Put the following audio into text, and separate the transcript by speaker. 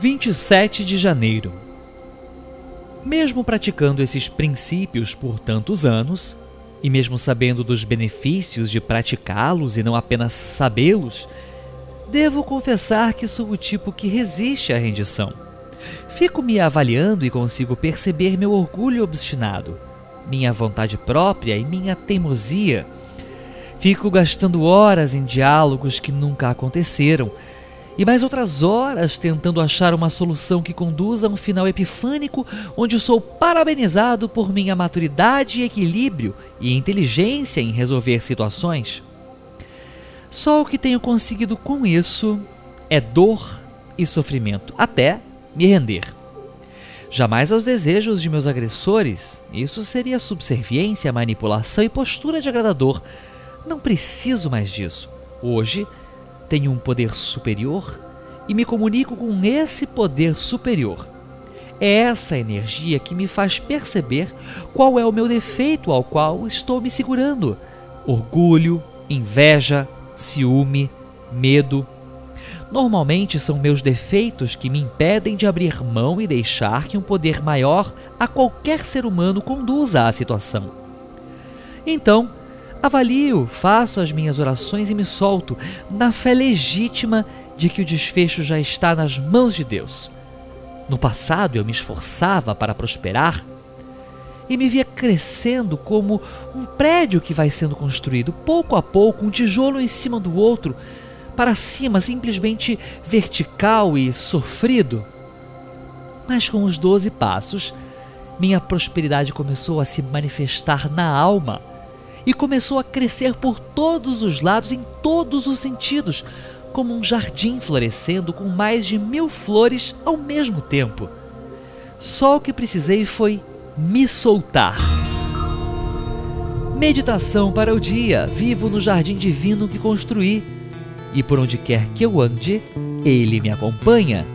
Speaker 1: 27 de janeiro. Mesmo praticando esses princípios por tantos anos, e mesmo sabendo dos benefícios de praticá-los e não apenas sabê-los, devo confessar que sou o tipo que resiste à rendição. Fico me avaliando e consigo perceber meu orgulho obstinado, minha vontade própria e minha teimosia. Fico gastando horas em diálogos que nunca aconteceram e mais outras horas tentando achar uma solução que conduza a um final epifânico onde sou parabenizado por minha maturidade, equilíbrio e inteligência em resolver situações. Só o que tenho conseguido com isso é dor e sofrimento, até me render. Jamais aos desejos de meus agressores, isso seria subserviência, manipulação e postura de agradador. Não preciso mais disso. Hoje, tenho um poder superior e me comunico com esse poder superior. É essa energia que me faz perceber qual é o meu defeito ao qual estou me segurando: orgulho, inveja, ciúme, medo. Normalmente são meus defeitos que me impedem de abrir mão e deixar que um poder maior a qualquer ser humano conduza à situação. Então, Avalio, faço as minhas orações e me solto, na fé legítima de que o desfecho já está nas mãos de Deus. No passado eu me esforçava para prosperar e me via crescendo como um prédio que vai sendo construído, pouco a pouco, um tijolo em cima do outro, para cima, simplesmente vertical e sofrido. Mas com os doze passos, minha prosperidade começou a se manifestar na alma e começou a crescer por todos os lados, em todos os sentidos, como um jardim florescendo com mais de mil flores ao mesmo tempo. Só o que precisei foi me soltar. Meditação para o dia. Vivo no jardim divino que construí. E por onde quer que eu ande, ele me acompanha.